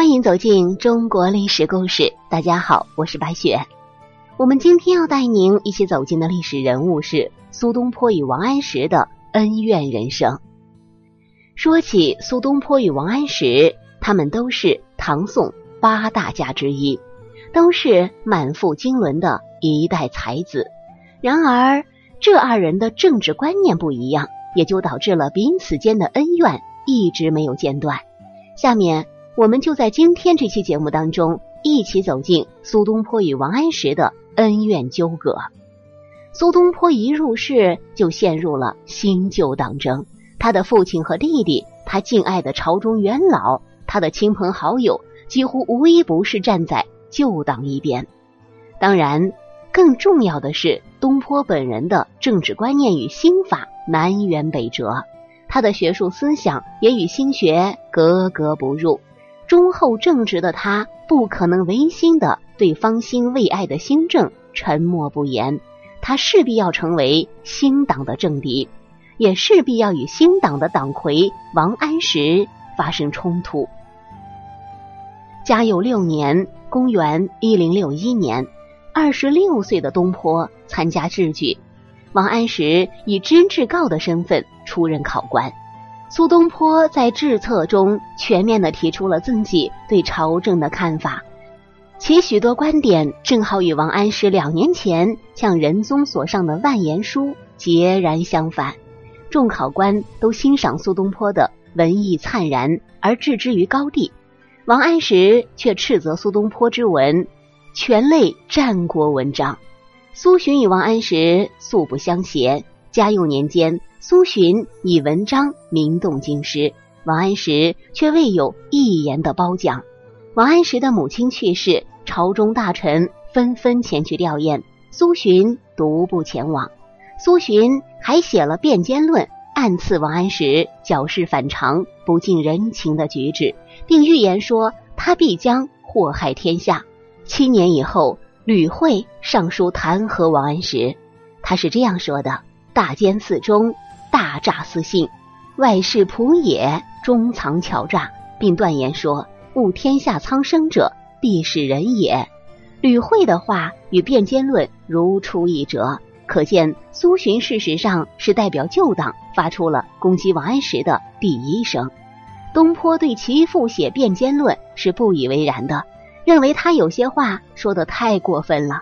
欢迎走进中国历史故事。大家好，我是白雪。我们今天要带您一起走进的历史人物是苏东坡与王安石的恩怨人生。说起苏东坡与王安石，他们都是唐宋八大家之一，都是满腹经纶的一代才子。然而，这二人的政治观念不一样，也就导致了彼此间的恩怨一直没有间断。下面，我们就在今天这期节目当中，一起走进苏东坡与王安石的恩怨纠葛。苏东坡一入世就陷入了新旧党争。他的父亲和弟弟，他敬爱的朝中元老，他的亲朋好友，几乎无一不是站在旧党一边。当然，更重要的是东坡本人的政治观念与心法南辕北辙，他的学术思想也与新学格格不入。忠厚正直的他，不可能违心的对方兴未艾的新政沉默不言，他势必要成为新党的政敌。也势必要与新党的党魁王安石发生冲突。嘉佑六年（公元一零六一年），二十六岁的东坡参加制举，王安石以知制告的身份出任考官。苏东坡在制策中全面的提出了自己对朝政的看法，其许多观点正好与王安石两年前向仁宗所上的万言书截然相反。众考官都欣赏苏东坡的文艺灿然，而置之于高地。王安石却斥责苏东坡之文全类战国文章。苏洵与王安石素不相携。嘉佑年间，苏洵以文章名动京师，王安石却未有一言的褒奖。王安石的母亲去世，朝中大臣纷纷前去吊唁，苏洵独不前往。苏洵还写了《辩奸论》，暗刺王安石矫饰反常、不近人情的举止，并预言说他必将祸害天下。七年以后，吕慧上书弹劾王安石，他是这样说的：“大奸四中，大诈四信，外事仆也，中藏巧诈，并断言说：误天下苍生者，必是人也。”吕惠的话与《辩奸论》如出一辙。可见，苏洵事实上是代表旧党发出了攻击王安石的第一声。东坡对其父写《辩奸论》是不以为然的，认为他有些话说的太过分了。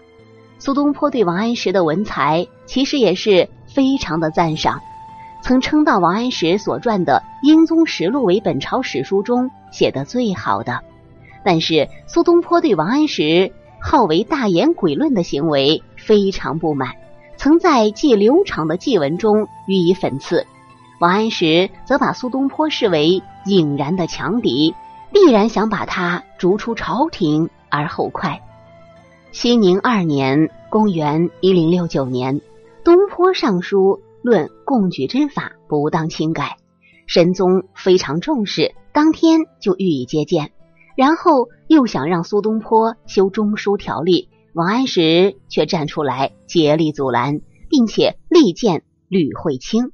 苏东坡对王安石的文才其实也是非常的赞赏，曾称道王安石所撰的《英宗实录》为本朝史书中写的最好的。但是，苏东坡对王安石好为大言鬼论的行为非常不满。曾在记刘昶的祭文中予以讽刺，王安石则把苏东坡视为隐然的强敌，必然想把他逐出朝廷而后快。熙宁二年（公元一零六九年），东坡上书论贡举之法不当轻改，神宗非常重视，当天就予以接见，然后又想让苏东坡修中书条例。王安石却站出来竭力阻拦，并且力荐吕惠卿。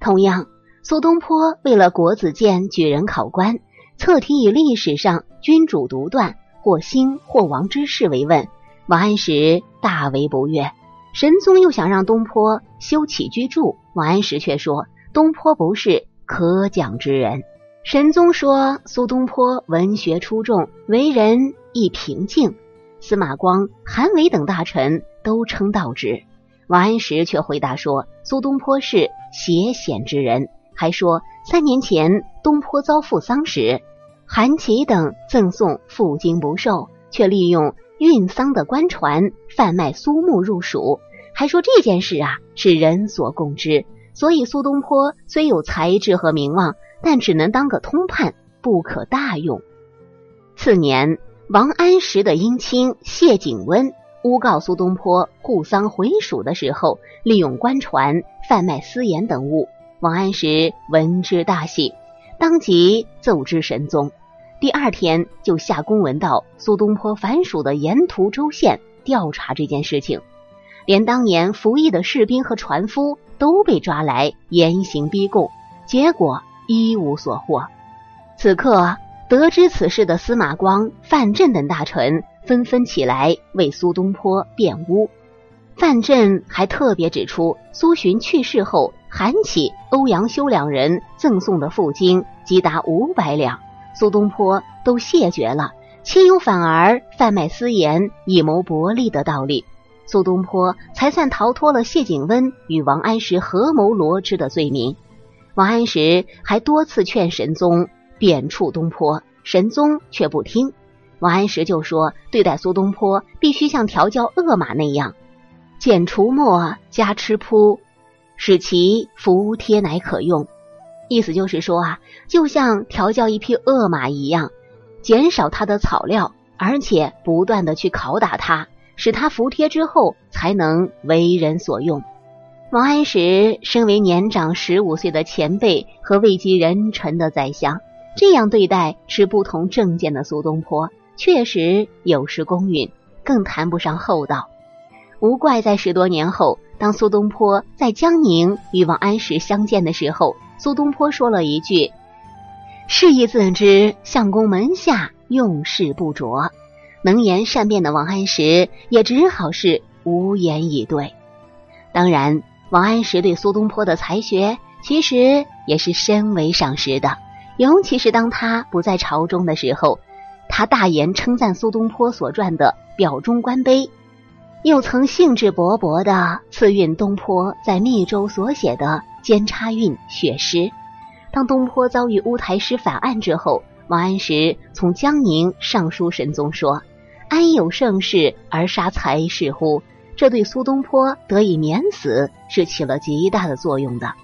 同样，苏东坡为了国子监举人考官，侧提以历史上君主独断或兴或亡之事为问，王安石大为不悦。神宗又想让东坡修起居注，王安石却说东坡不是可讲之人。神宗说苏东坡文学出众，为人亦平静。司马光、韩维等大臣都称道之，王安石却回答说：“苏东坡是邪险之人。”还说三年前东坡遭父丧时，韩琦等赠送负金不受，却利用运丧的官船贩卖苏木入蜀。还说这件事啊是人所共知，所以苏东坡虽有才智和名望，但只能当个通判，不可大用。次年。王安石的姻亲谢景温诬告苏东坡护丧回蜀的时候，利用官船贩卖私盐等物。王安石闻之大喜，当即奏知神宗。第二天就下公文到苏东坡反蜀的沿途州县调查这件事情，连当年服役的士兵和船夫都被抓来严刑逼供，结果一无所获。此刻。得知此事的司马光、范镇等大臣纷纷起来为苏东坡辩污。范镇还特别指出，苏洵去世后，韩琦、欧阳修两人赠送的付金即达五百两，苏东坡都谢绝了，岂有反而贩卖私盐以谋薄利的道理？苏东坡才算逃脱了谢景温与王安石合谋罗织的罪名。王安石还多次劝神宗贬黜东坡，神宗却不听。王安石就说：“对待苏东坡，必须像调教恶马那样，剪除末，加吃扑，使其服帖乃可用。”意思就是说啊，就像调教一匹恶马一样，减少它的草料，而且不断的去拷打它，使它服帖之后，才能为人所用。王安石身为年长十五岁的前辈和位极人臣的宰相，这样对待持不同政见的苏东坡，确实有失公允，更谈不上厚道。无怪在十多年后，当苏东坡在江宁与王安石相见的时候，苏东坡说了一句：“事亦自知，相公门下用事不着。”能言善辩的王安石也只好是无言以对。当然。王安石对苏东坡的才学其实也是深为赏识的，尤其是当他不在朝中的时候，他大言称赞苏东坡所撰的《表中观碑》，又曾兴致勃勃地赐韵东坡在密州所写的《监察韵血诗》。当东坡遭遇乌台诗反案之后，王安石从江宁上书神宗说：“安有盛世而杀才士乎？”这对苏东坡得以免死是起了极大的作用的。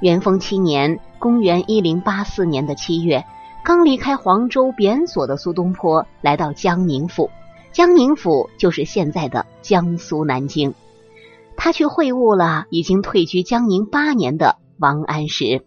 元丰七年（公元一零八四年的七月），刚离开黄州贬所的苏东坡来到江宁府，江宁府就是现在的江苏南京。他去会晤了已经退居江宁八年的王安石。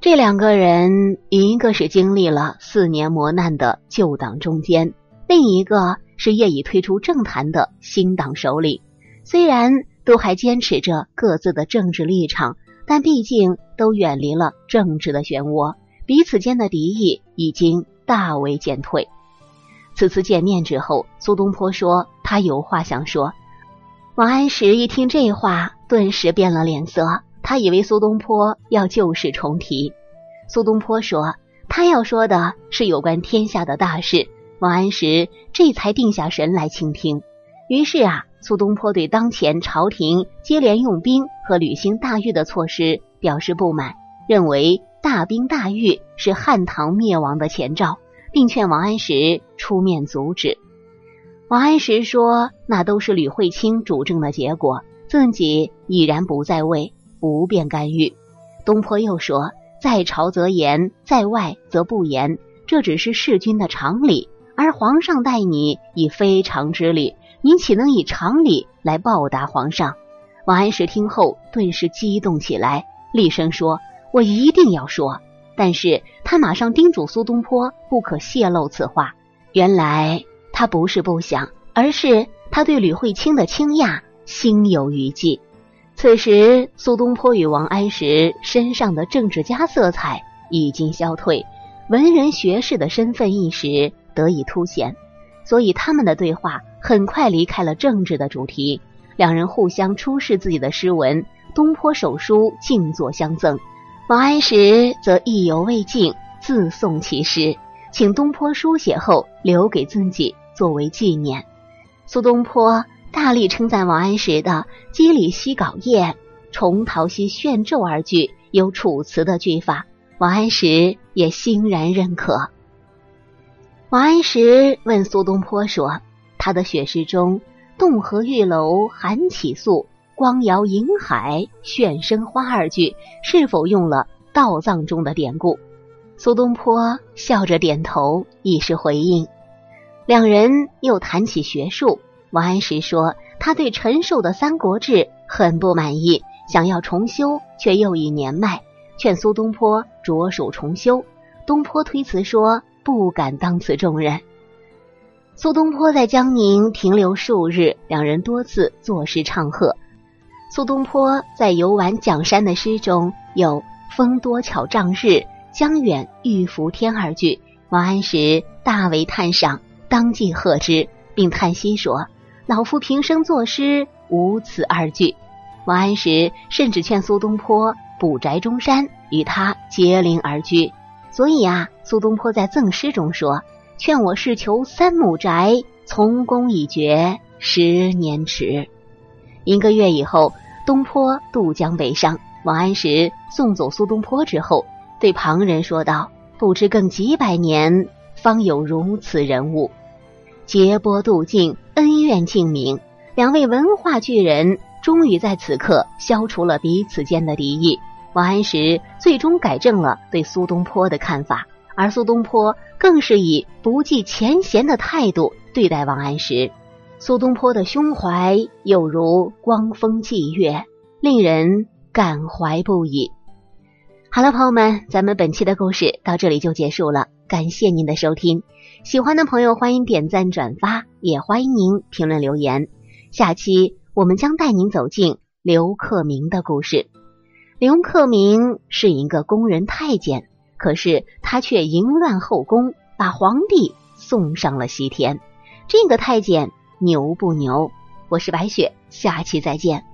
这两个人，一个是经历了四年磨难的旧党中坚，另一个。是业已退出政坛的新党首领，虽然都还坚持着各自的政治立场，但毕竟都远离了政治的漩涡，彼此间的敌意已经大为减退。此次见面之后，苏东坡说他有话想说。王安石一听这话，顿时变了脸色，他以为苏东坡要旧事重提。苏东坡说他要说的是有关天下的大事。王安石这才定下神来倾听。于是啊，苏东坡对当前朝廷接连用兵和履行大狱的措施表示不满，认为大兵大狱是汉唐灭亡的前兆，并劝王安石出面阻止。王安石说：“那都是吕惠卿主政的结果，自己已然不在位，不便干预。”东坡又说：“在朝则严，在外则不严，这只是弑君的常理。”而皇上待你以非常之礼，你岂能以常理来报答皇上？王安石听后顿时激动起来，厉声说：“我一定要说！”但是他马上叮嘱苏东坡不可泄露此话。原来他不是不想，而是他对吕惠卿的倾轧心有余悸。此时苏东坡与王安石身上的政治家色彩已经消退，文人学士的身份意识。得以凸显，所以他们的对话很快离开了政治的主题。两人互相出示自己的诗文，东坡手书静坐相赠，王安石则意犹未尽，自送其诗，请东坡书写后留给自己作为纪念。苏东坡大力称赞王安石的“肌理溪稿页，重陶溪炫昼”二句有楚辞的句法，王安石也欣然认可。王安石问苏东坡说：“他的雪诗中‘洞河玉楼寒起宿，光摇银海炫生花’二句，是否用了道藏中的典故？”苏东坡笑着点头，以示回应。两人又谈起学术。王安石说：“他对陈寿的《三国志》很不满意，想要重修，却又已年迈，劝苏东坡着手重修。”东坡推辞说。不敢当此重任。苏东坡在江宁停留数日，两人多次作诗唱和。苏东坡在游玩蒋山的诗中有“风多巧障日，江远欲伏天”二句，王安石大为叹赏，当即喝之，并叹息说：“老夫平生作诗，无此二句。”王安石甚至劝苏东坡补宅中山，与他结邻而居。所以啊，苏东坡在赠诗中说：“劝我是求三亩宅，从公已决，十年迟。”一个月以后，东坡渡江北上，王安石送走苏东坡之后，对旁人说道：“不知更几百年，方有如此人物。”劫波渡尽，恩怨尽明，两位文化巨人。终于在此刻消除了彼此间的敌意，王安石最终改正了对苏东坡的看法，而苏东坡更是以不计前嫌的态度对待王安石。苏东坡的胸怀有如光风霁月，令人感怀不已。好了，朋友们，咱们本期的故事到这里就结束了，感谢您的收听。喜欢的朋友欢迎点赞转发，也欢迎您评论留言。下期。我们将带您走进刘克明的故事。刘克明是一个宫人太监，可是他却淫乱后宫，把皇帝送上了西天。这个太监牛不牛？我是白雪，下期再见。